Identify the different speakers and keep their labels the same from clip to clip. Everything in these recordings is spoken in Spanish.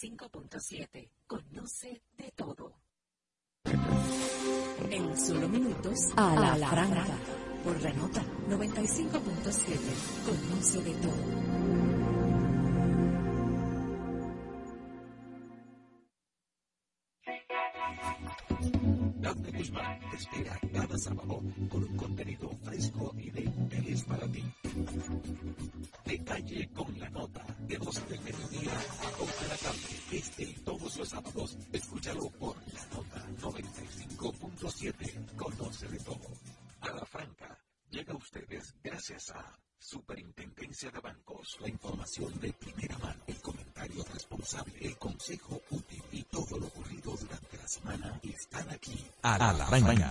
Speaker 1: 95.7. Conoce de todo. En solo minutos, a la, a la. Por la nota 95.7. Conoce de todo.
Speaker 2: Venga.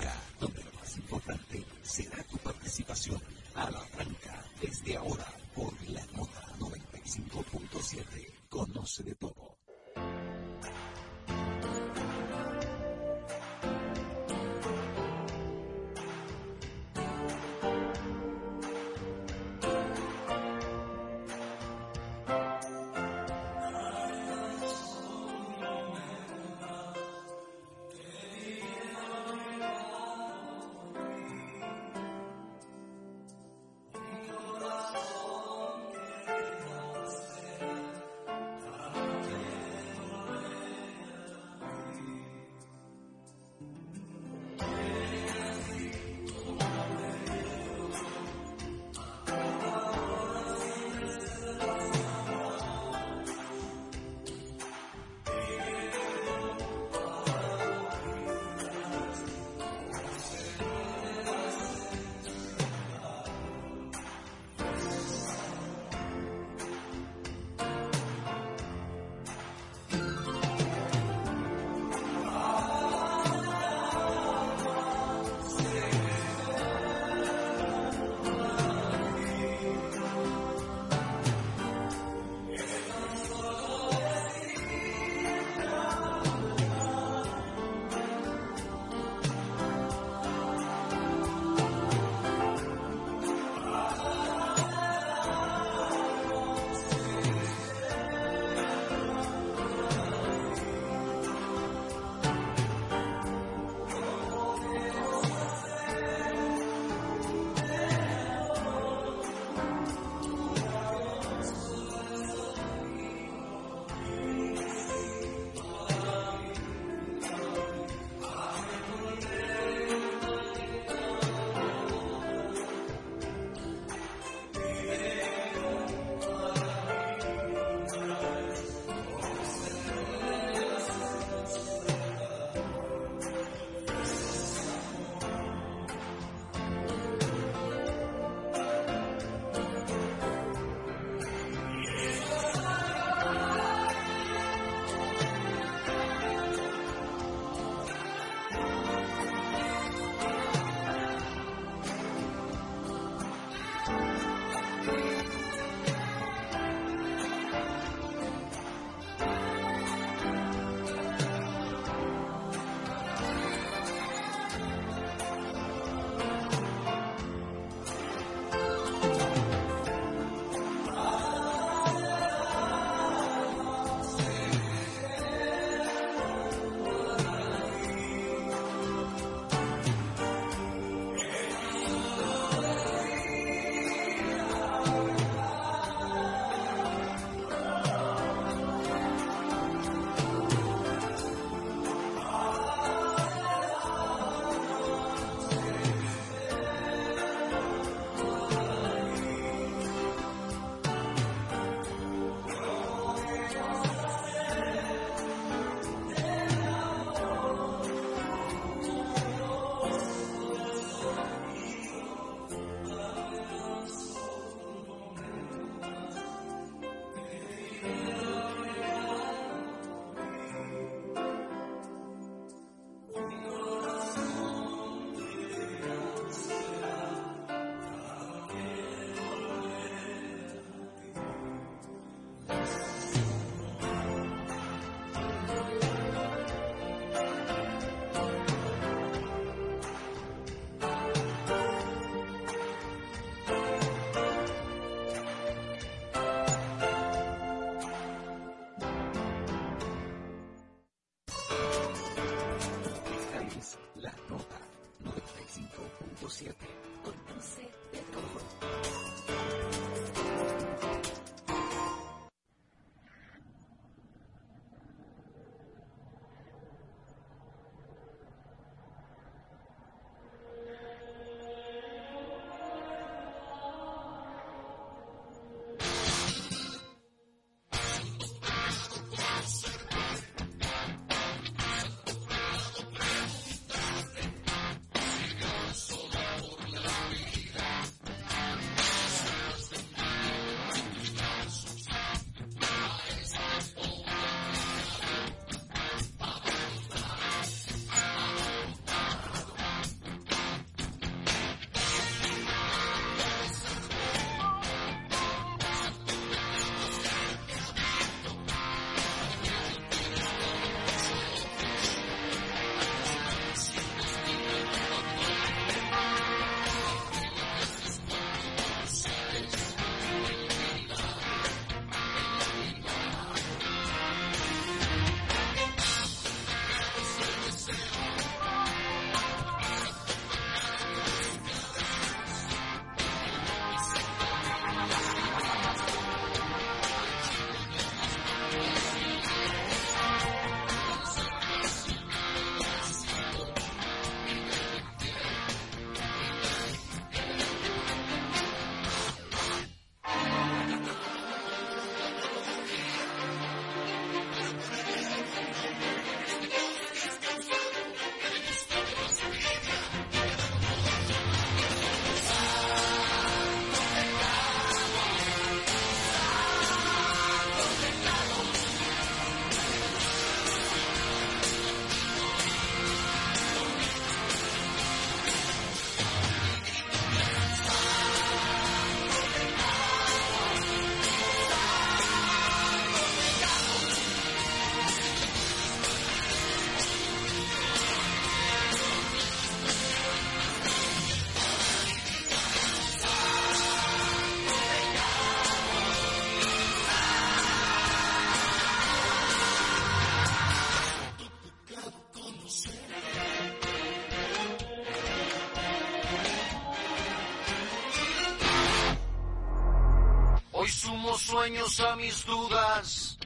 Speaker 3: Hoy sumo sueños a mis dudas,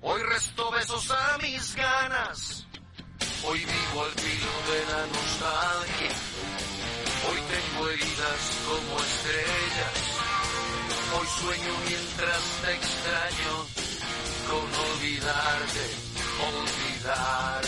Speaker 3: hoy resto besos a mis ganas, hoy vivo al filo de la nostalgia, hoy tengo heridas como estrellas. Hoy sueño mientras te extraño con olvidarte, olvidar.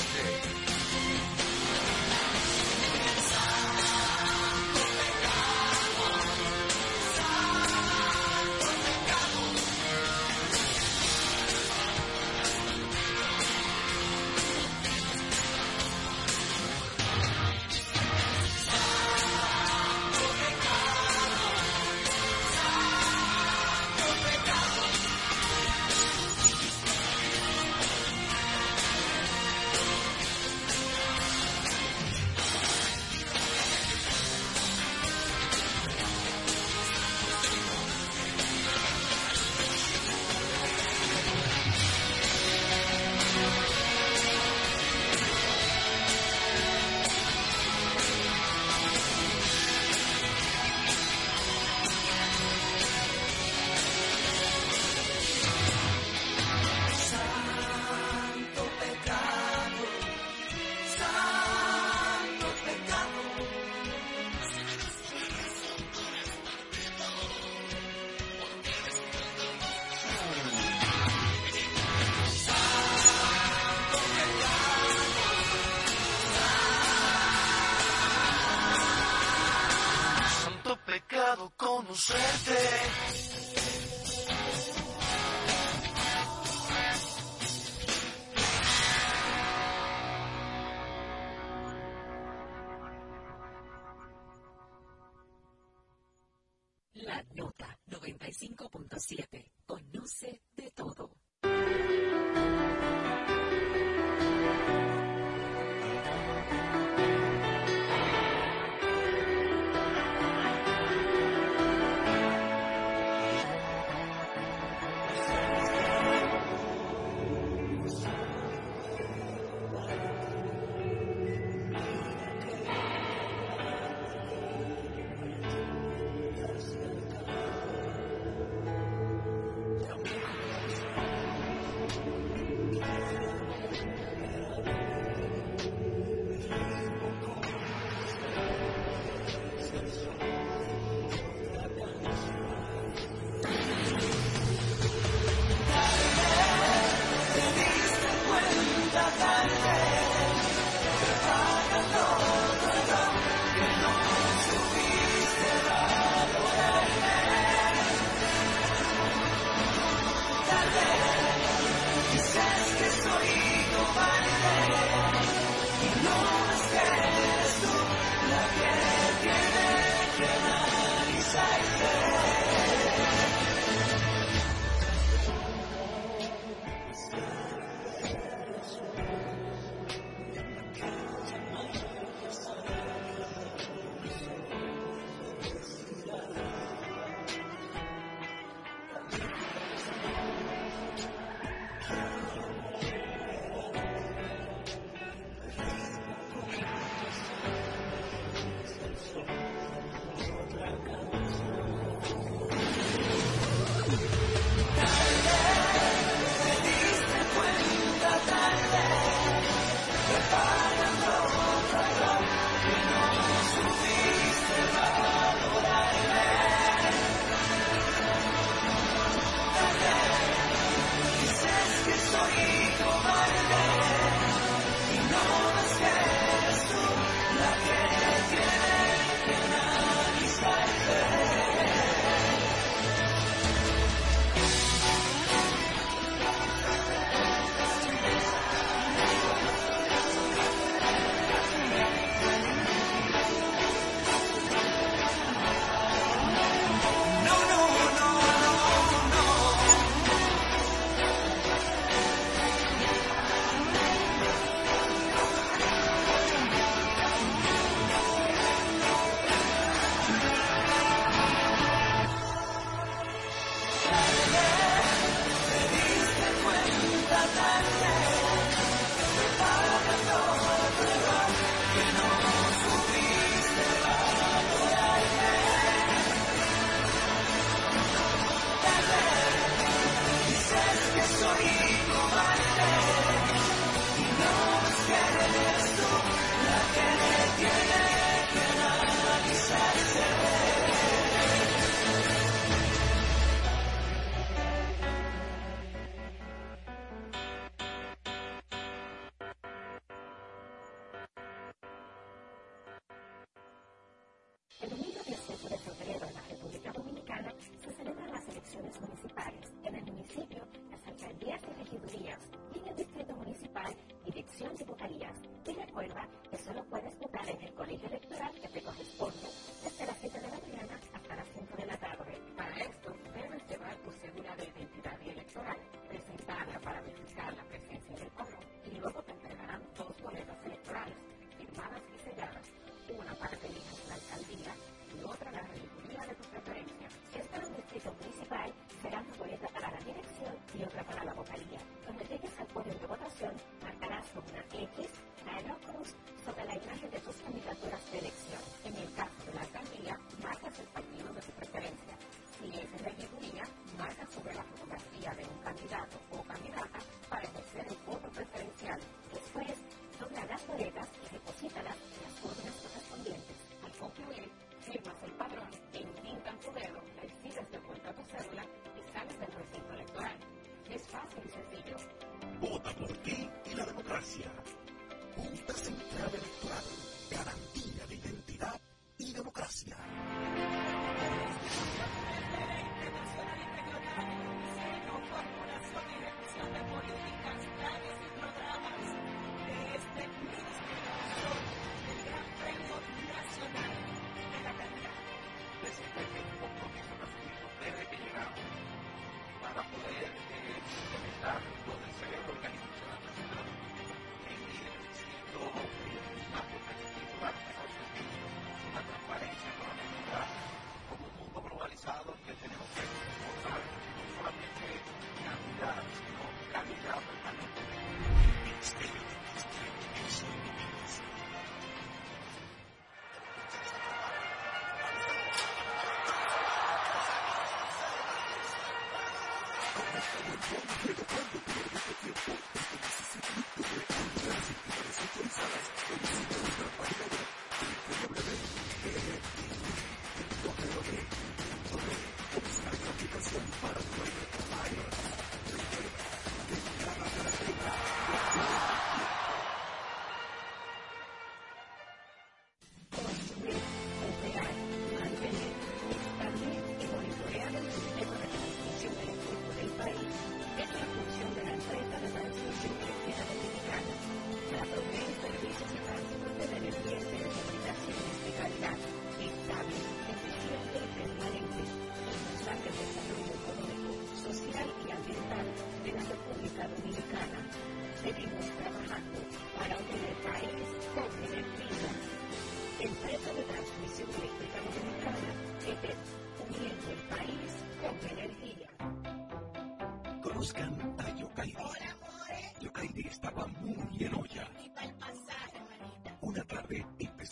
Speaker 1: sus repliques, diálogos sobre la imagen de sus candidaturas.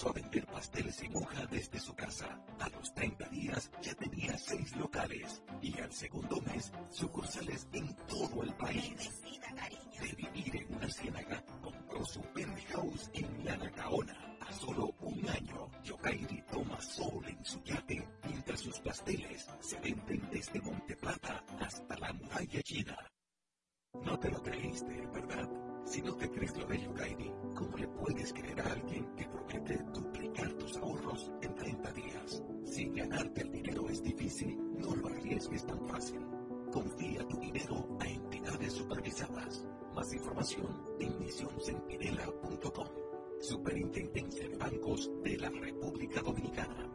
Speaker 2: a vender pasteles en hoja desde su casa. A los 30 días ya tenía seis locales y al segundo mes sucursales en todo el país. De vivir en una ciénaga, compró su penthouse en Lanacaona. A solo un año, Yokairi toma sol en su yate mientras sus pasteles se venden desde Monteplata hasta la muralla china. No te lo creíste, ¿verdad? Si no te crees lo de puedes creer a alguien que promete duplicar tus ahorros en 30 días. Si ganarte el dinero es difícil, no lo arriesgues tan fácil. Confía tu dinero a entidades supervisadas. Más información en misioncentinela.com. Superintendencia de Bancos de la República Dominicana.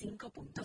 Speaker 1: 95.7.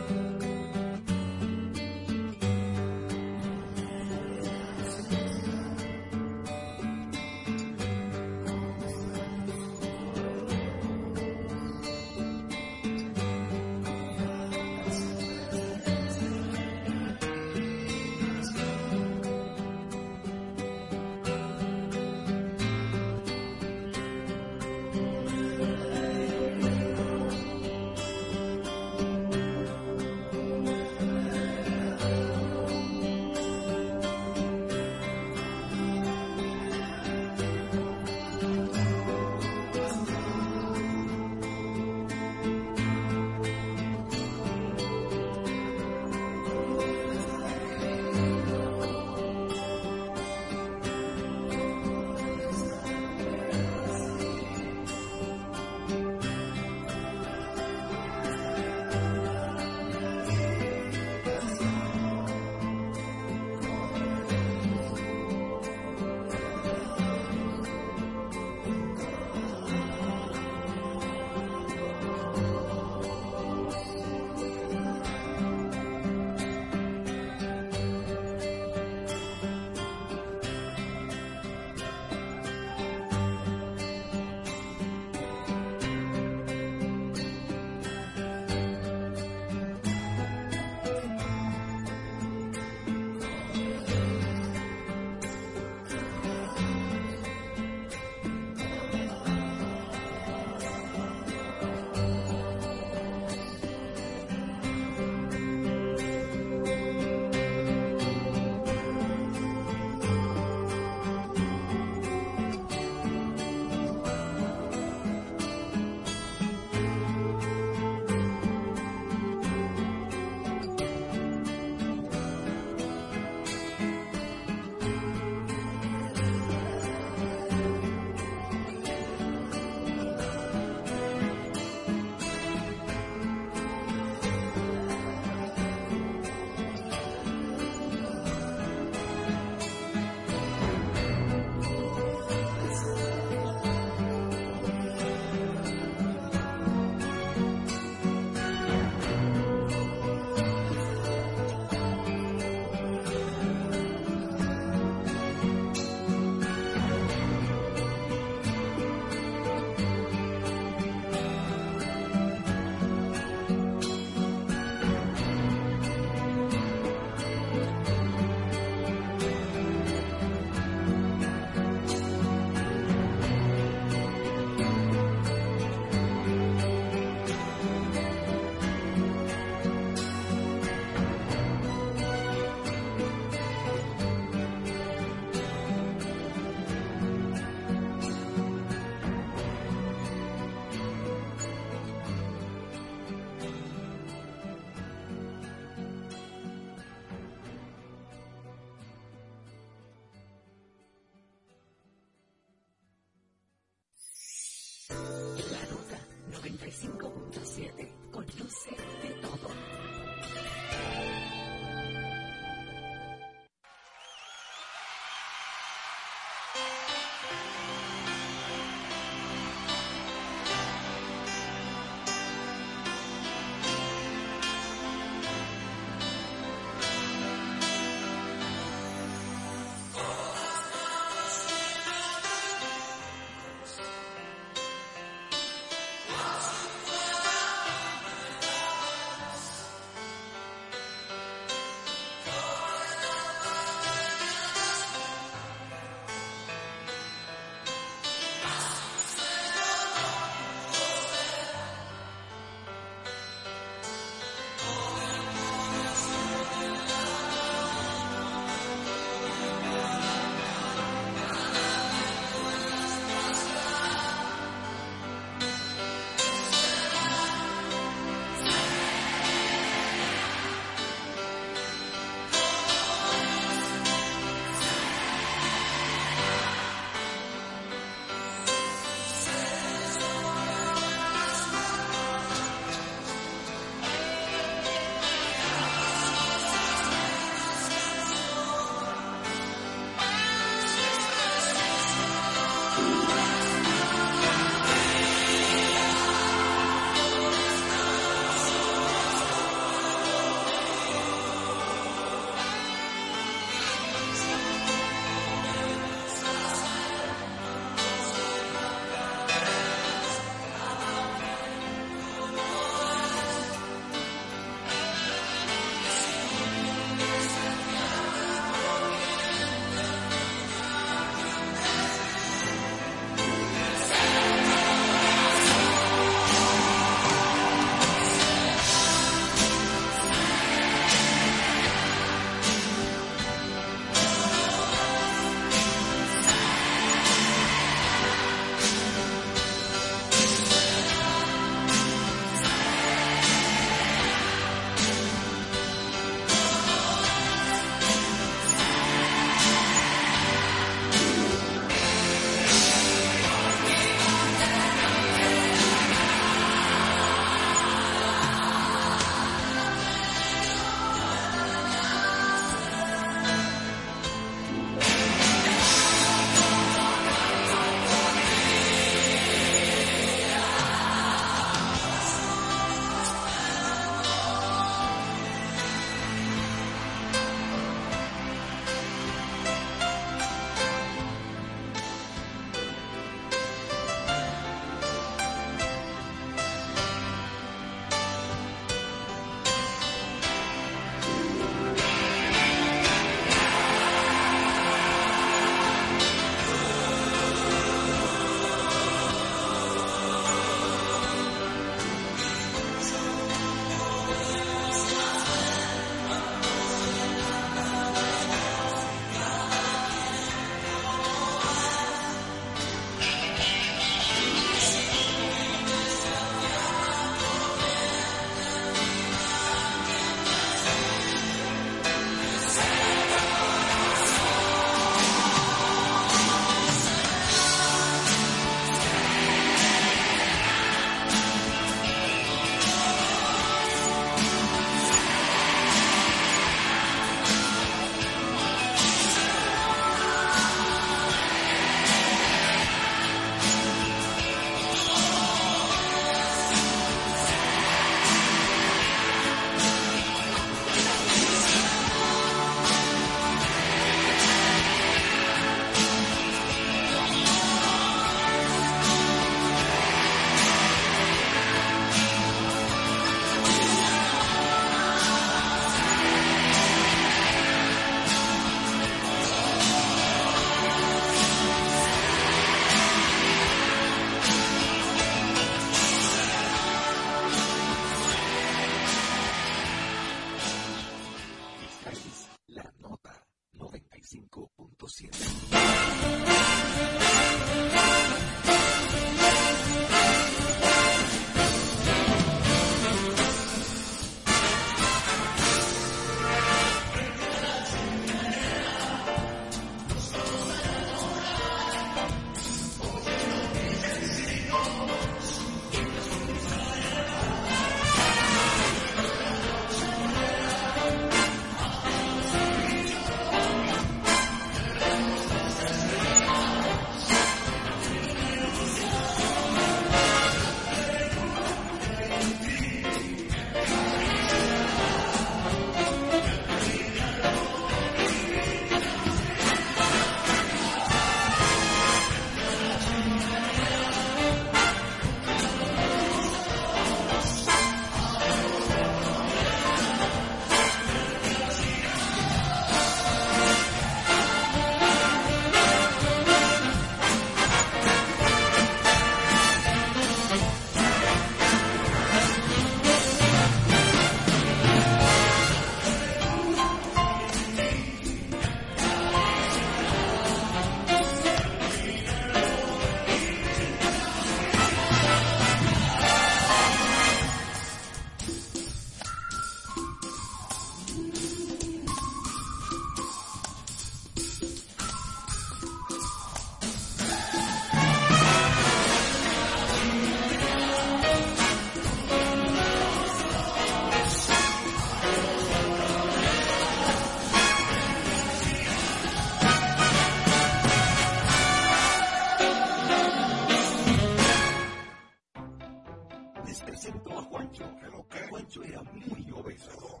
Speaker 2: yo era muy obeso.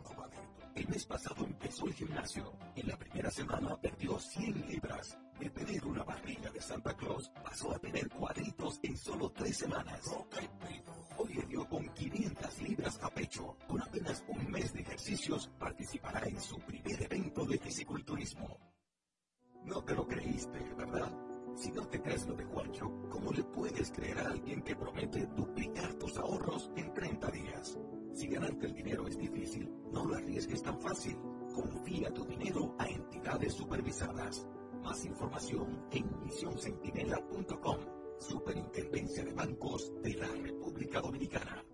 Speaker 2: El mes pasado empezó el gimnasio. En la primera semana perdió 100 libras. De tener una barriga de Santa Claus, pasó a tener cuadritos en solo tres semanas. Hoy le dio con 500 libras a pecho. Con apenas un mes de ejercicios, participará en su primer evento de fisiculturismo. No te lo creíste, ¿verdad? Si no te crees lo de Juancho, ¿cómo le puedes creer a alguien que promete duplicar tus ahorros en 30 días? Si ganarte el dinero es difícil, no lo arriesgues tan fácil. Confía tu dinero a entidades supervisadas. Más información en misioncentinela.com. Superintendencia de Bancos de la República Dominicana.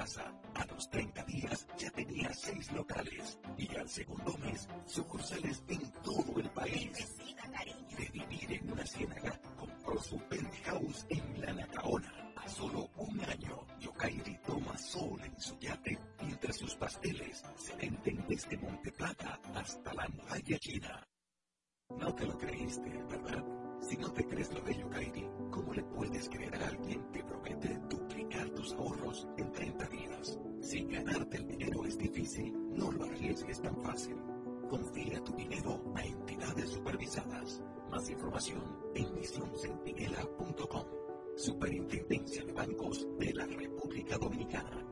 Speaker 2: casa. A los 30 días ya tenía seis locales y al segundo mes sucursales en todo el país. De vivir en una ciénaga, compró su penthouse en La Nacaona. A solo un año, Yokairi toma sol en su yate mientras sus pasteles se venden desde Monte Plata hasta la muralla china. No te lo creíste, ¿verdad? Si no te crees lo de Yokairi, ¿cómo le puedes creer a alguien que promete duplicar tus ahorros en si ganarte el dinero es difícil, no lo arriesgues tan fácil. Confía tu dinero a entidades supervisadas. Más información en misioncentinela.com. Superintendencia de Bancos de la República Dominicana.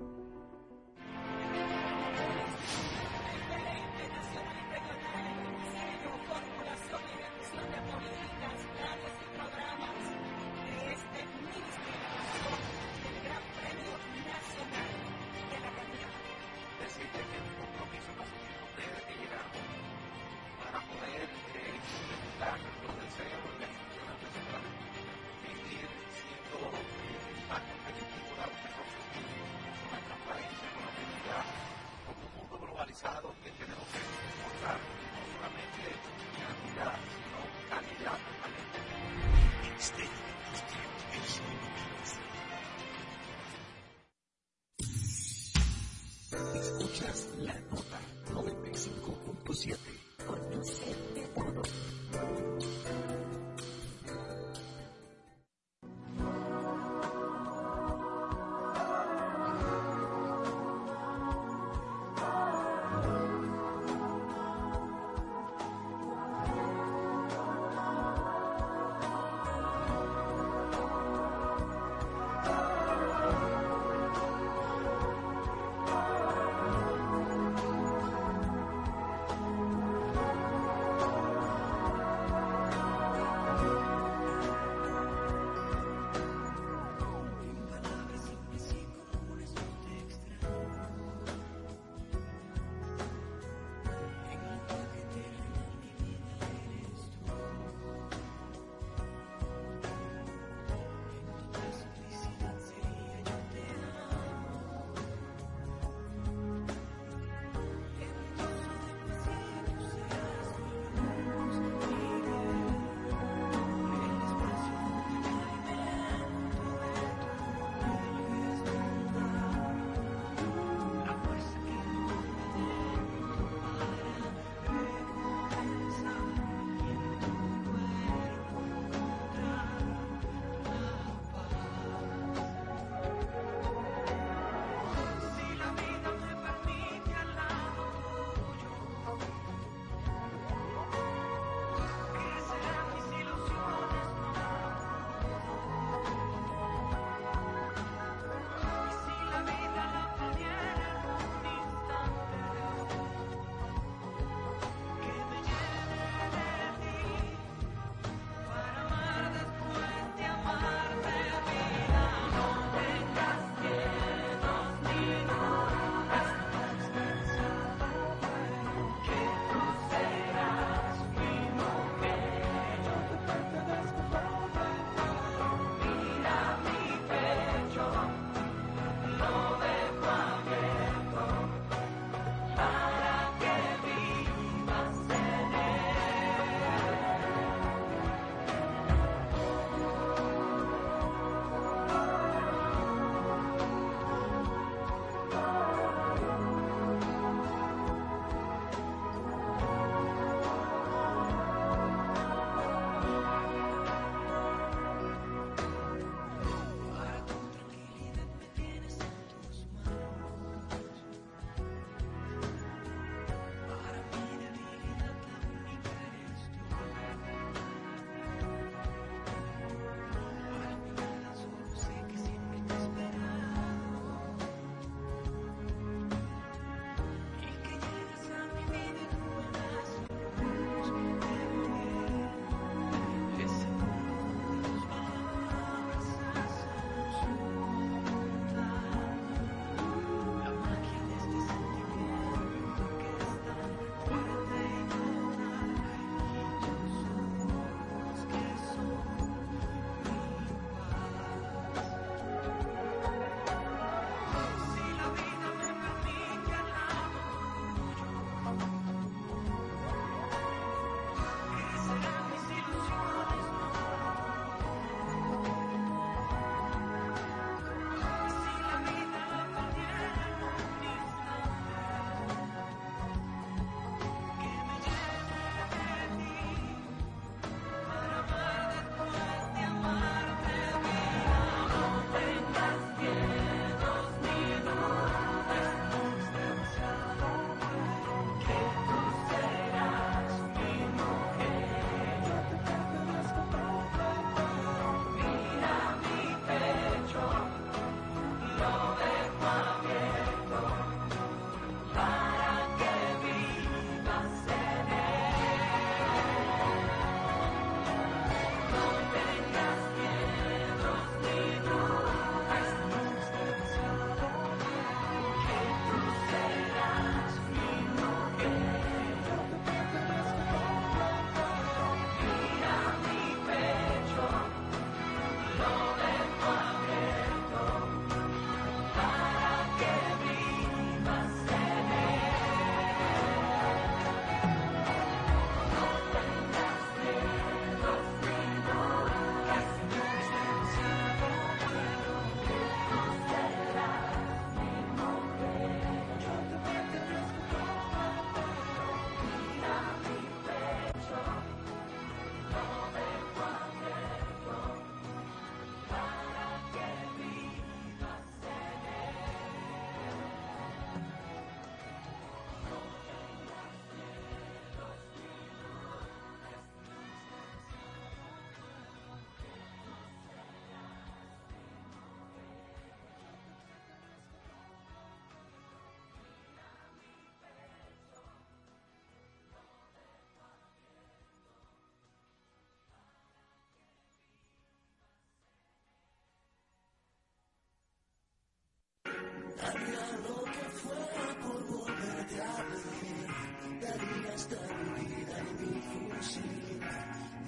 Speaker 4: Haría lo que fuera por volverte a ver. Daría esta vida y mi fusil.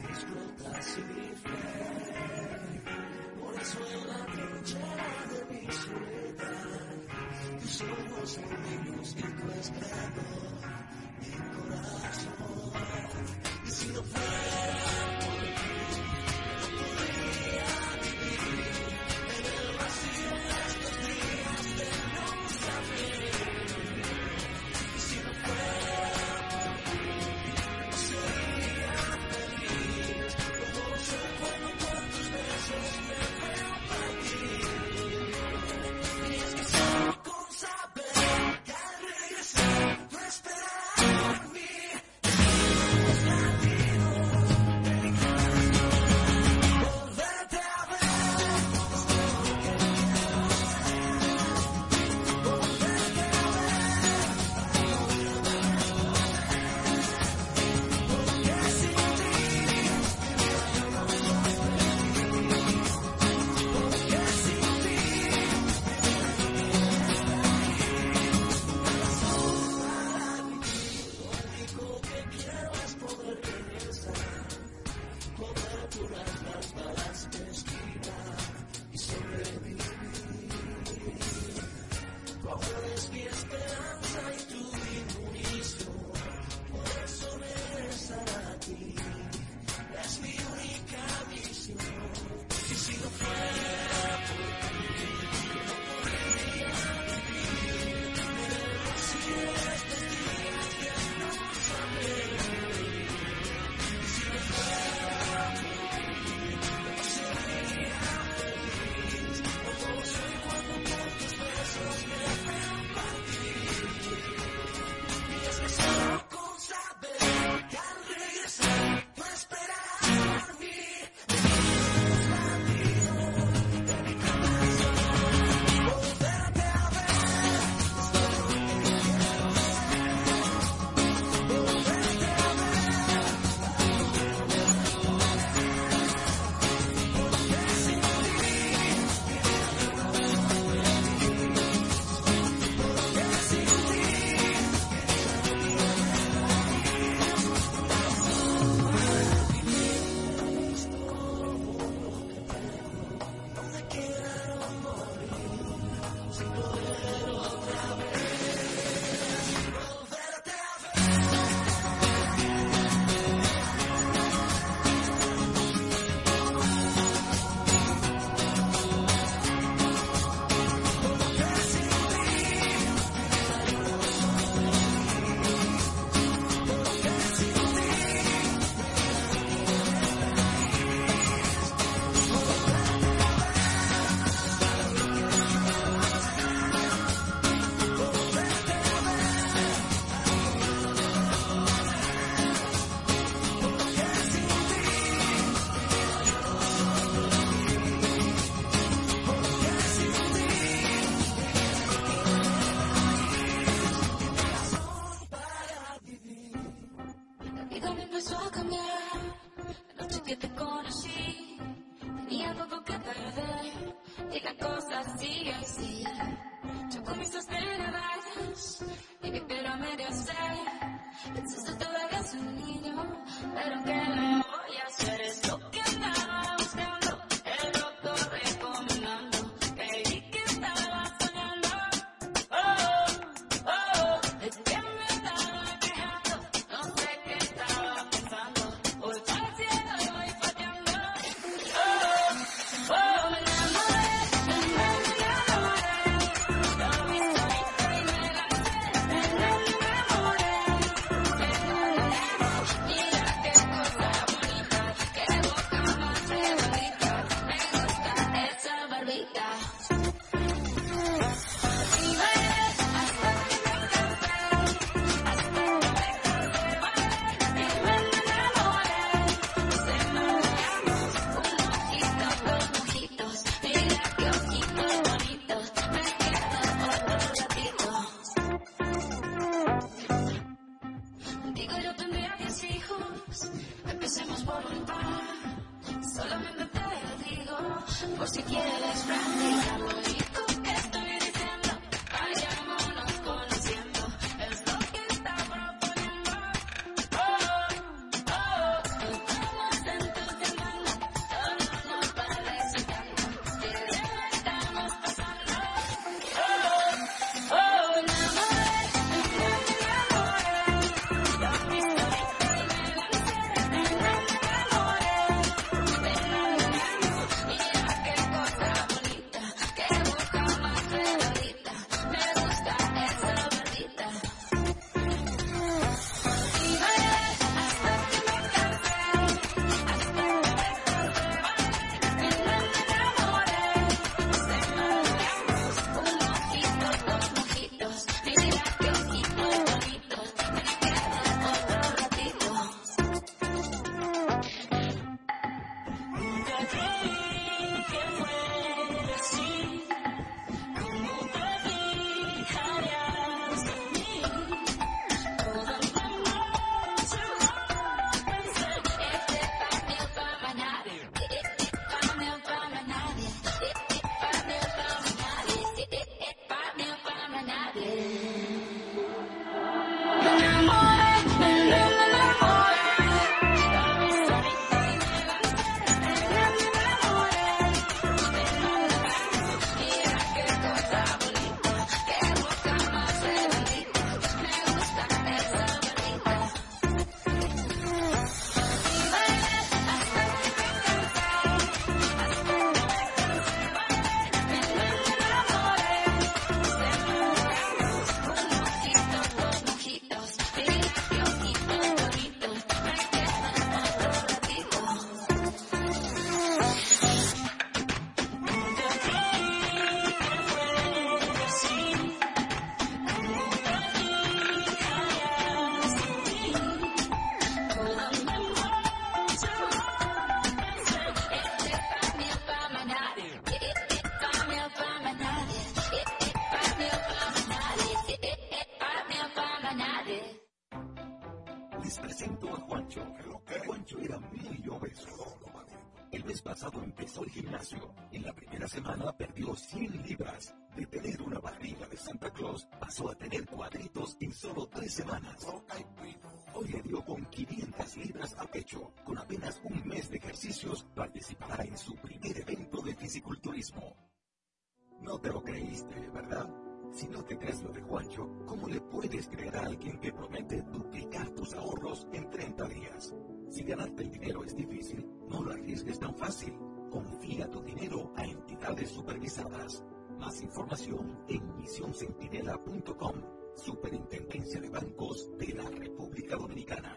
Speaker 4: Explota sin fe. Por eso en la trinchera de mi soledad, tus ojos son míos y tu esplendor.
Speaker 2: El mes pasado empezó el gimnasio. En la primera semana perdió 100 libras. De tener una barriga de Santa Claus, pasó a tener cuadritos en solo tres semanas. Hoy le dio con 500 libras a pecho. Con apenas un mes de ejercicios, participará en su primer evento de fisiculturismo. No te lo creíste, ¿verdad? Si no te crees lo de Juancho, ¿cómo le puedes creer a alguien que promete duplicar tus ahorros en 30 días? Si ganarte el dinero es difícil, no lo arriesgues tan fácil. Confía tu dinero a entidades supervisadas. Más información en misioncentinela.com, Superintendencia de Bancos de la República Dominicana.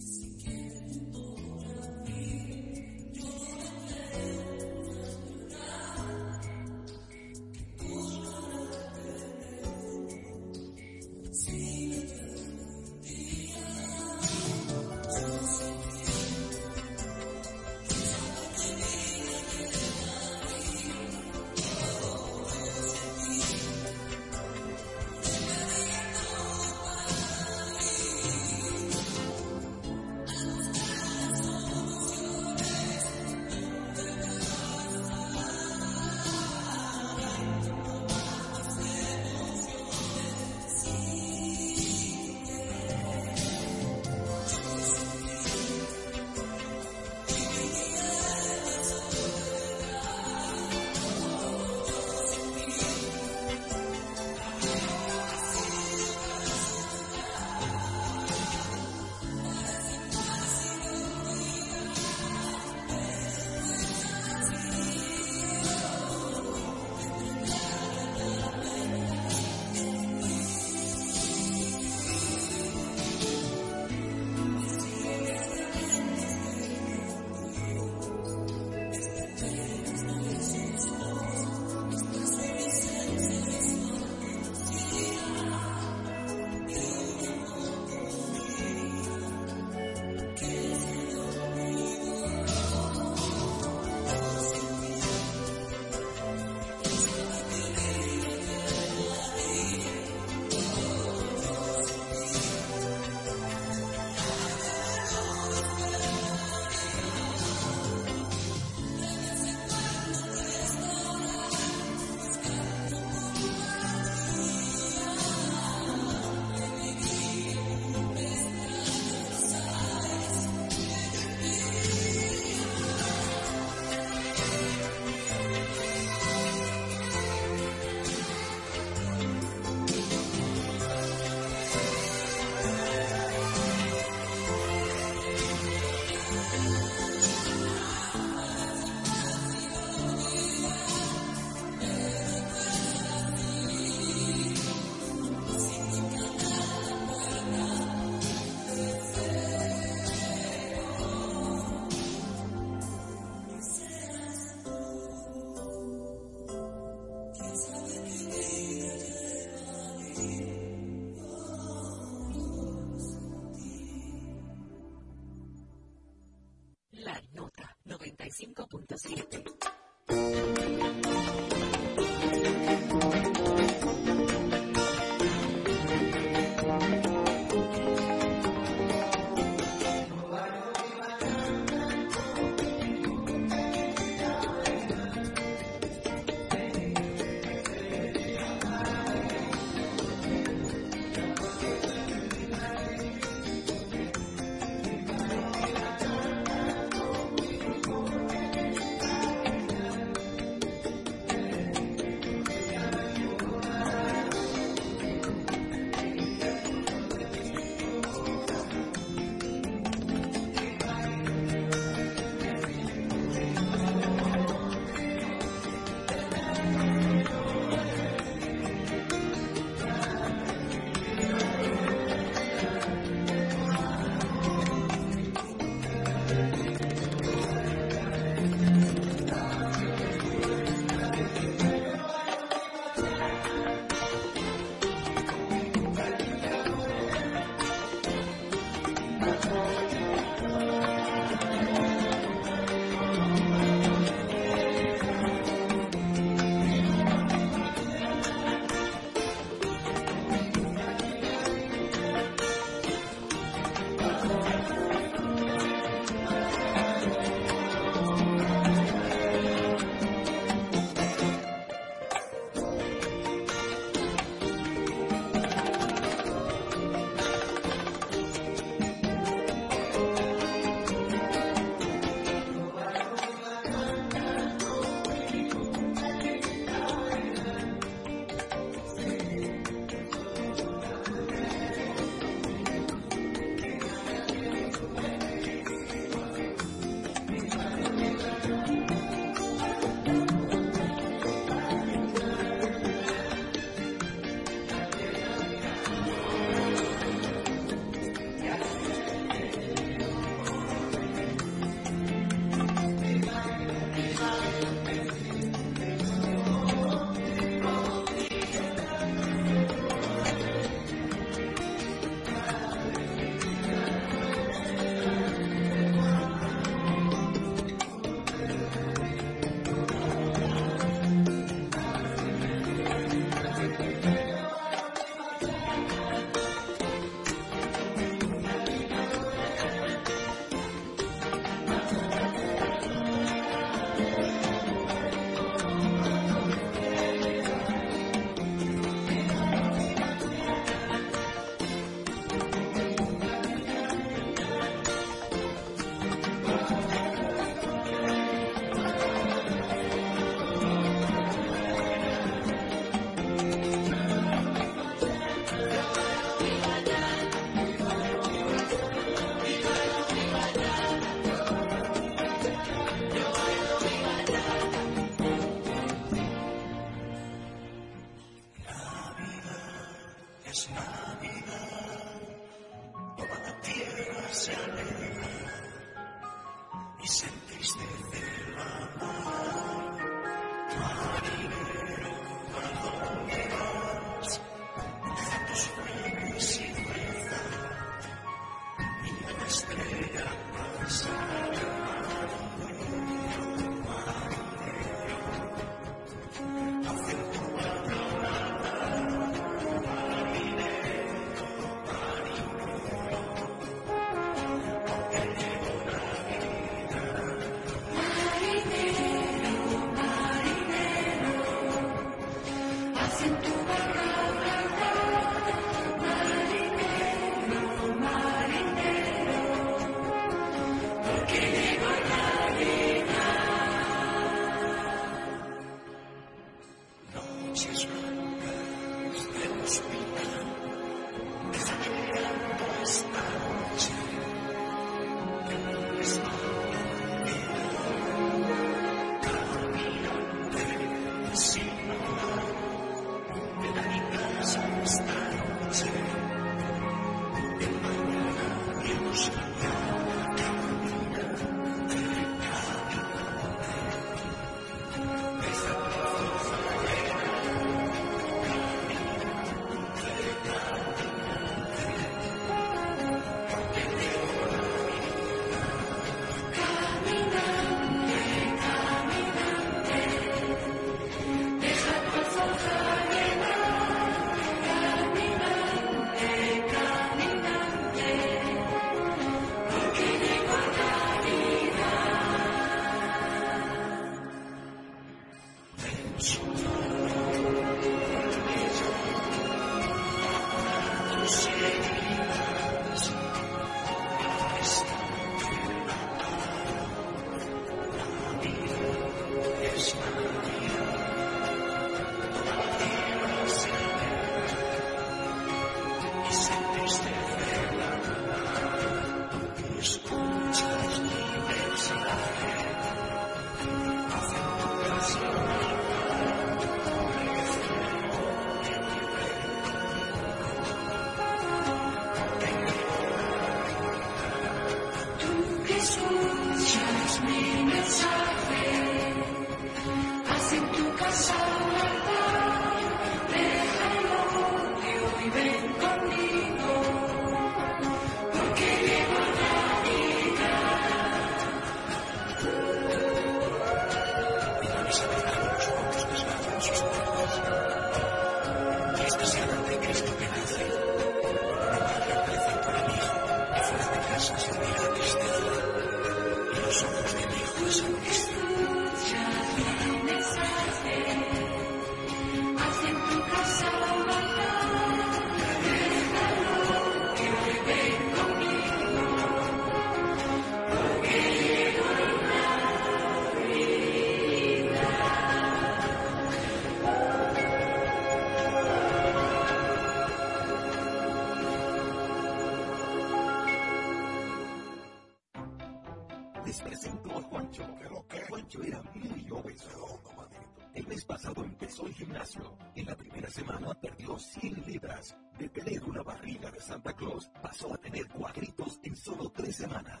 Speaker 2: pasó a tener cuadritos en solo tres semanas.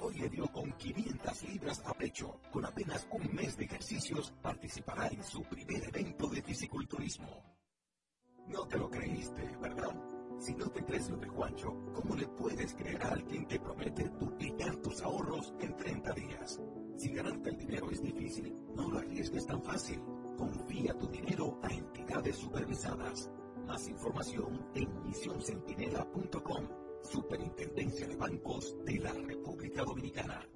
Speaker 2: Hoy le dio con 500 libras a pecho. Con apenas un mes de ejercicios, participará en su primer evento de fisiculturismo. No te lo creíste, ¿verdad? Si no te crees lo de Juancho, ¿cómo le puedes creer a alguien que promete duplicar tus ahorros en 30 días? Si ganarte el dinero es difícil, no lo arriesgues tan fácil. Confía tu dinero a entidades supervisadas. Más información en misioncentinela.com, Superintendencia de Bancos de la República Dominicana.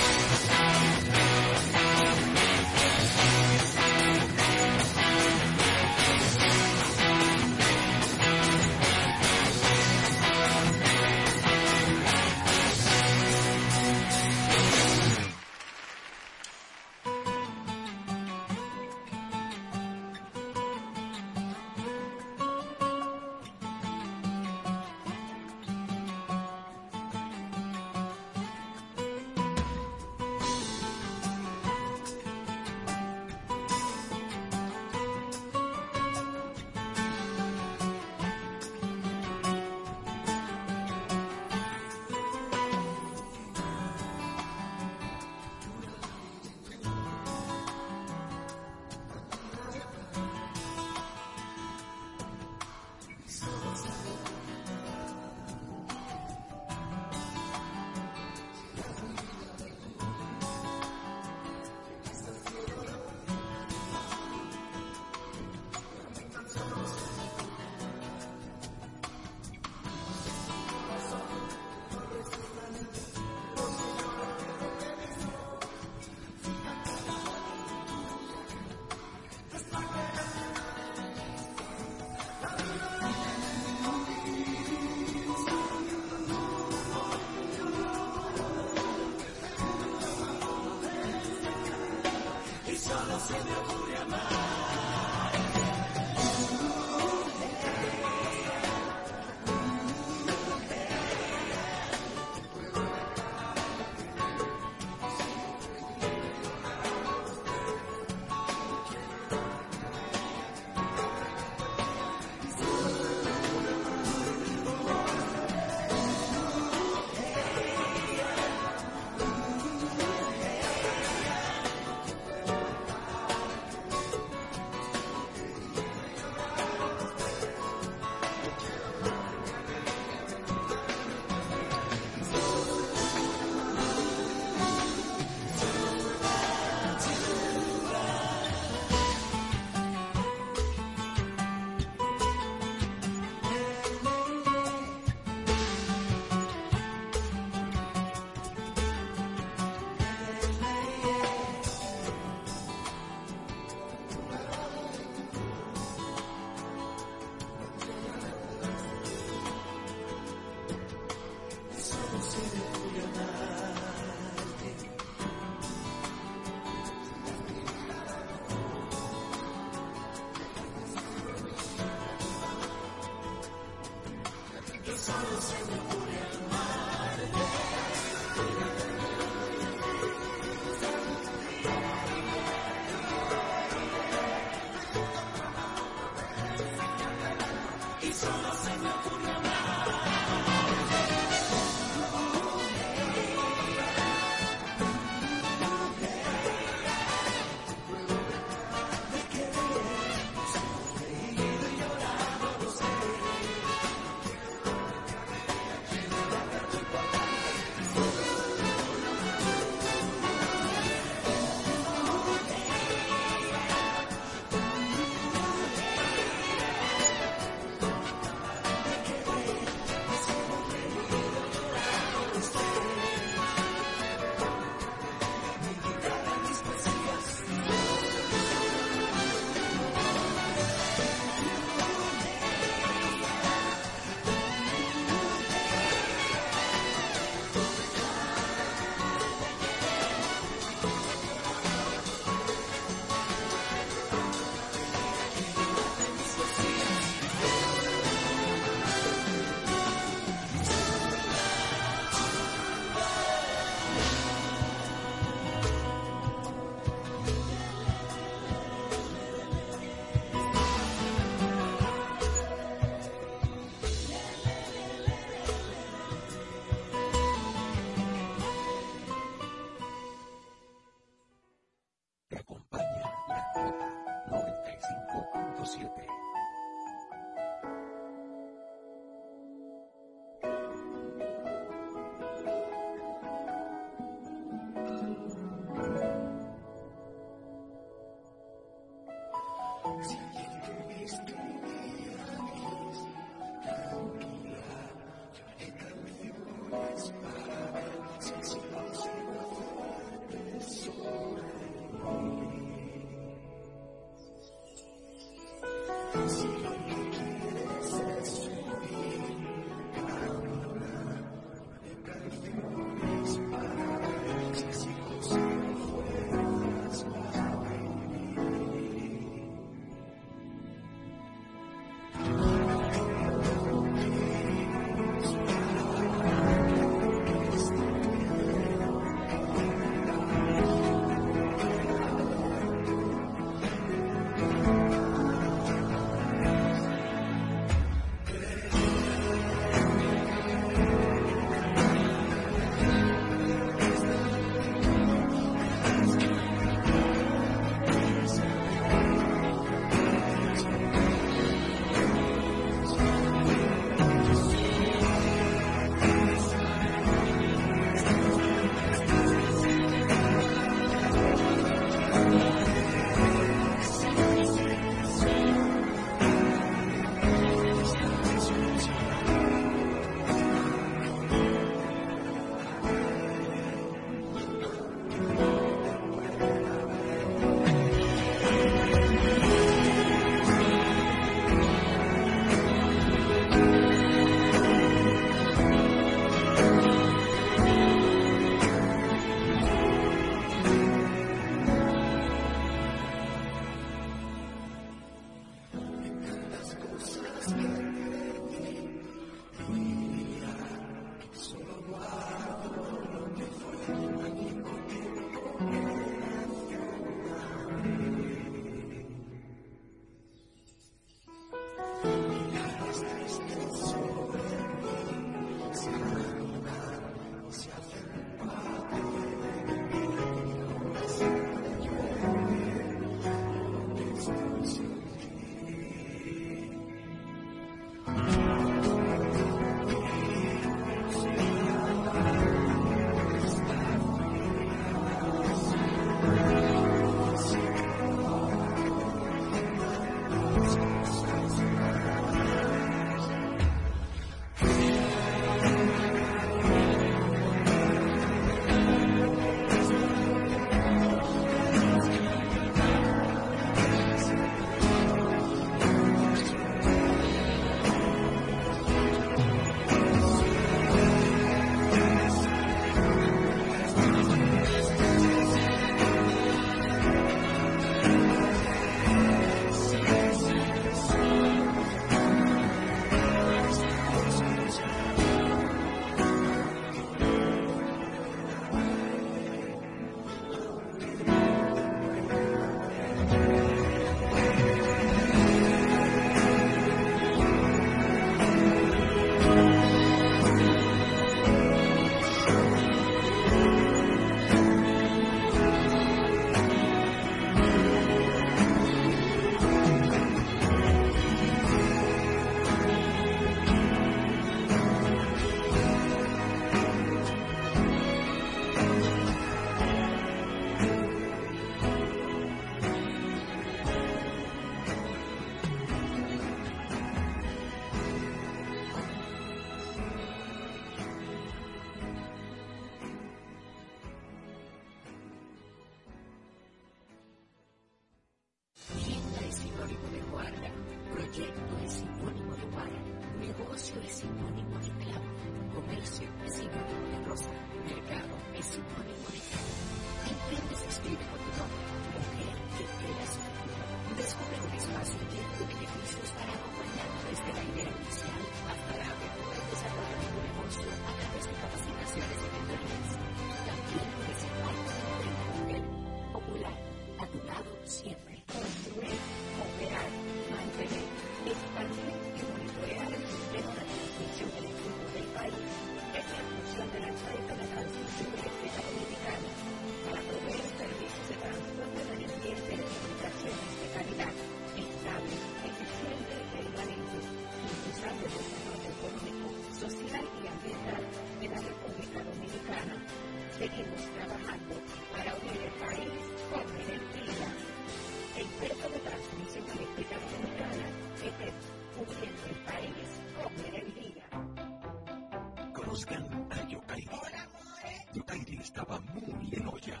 Speaker 2: Yokairi estaba muy en olla.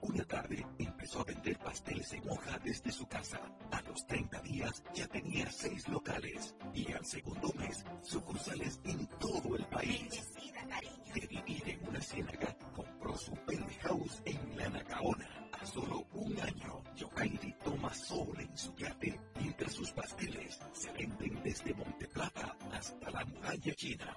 Speaker 2: Una tarde empezó a vender pasteles en hoja desde su casa. A los 30 días ya tenía seis locales y al segundo mes sucursales en todo el país. De vivir en una ciénaga, compró su penthouse en la Nacaona. A solo un año, Yokairi toma sol en su yate mientras sus pasteles se venden desde Monteplata hasta la muralla china.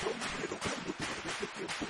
Speaker 2: Somos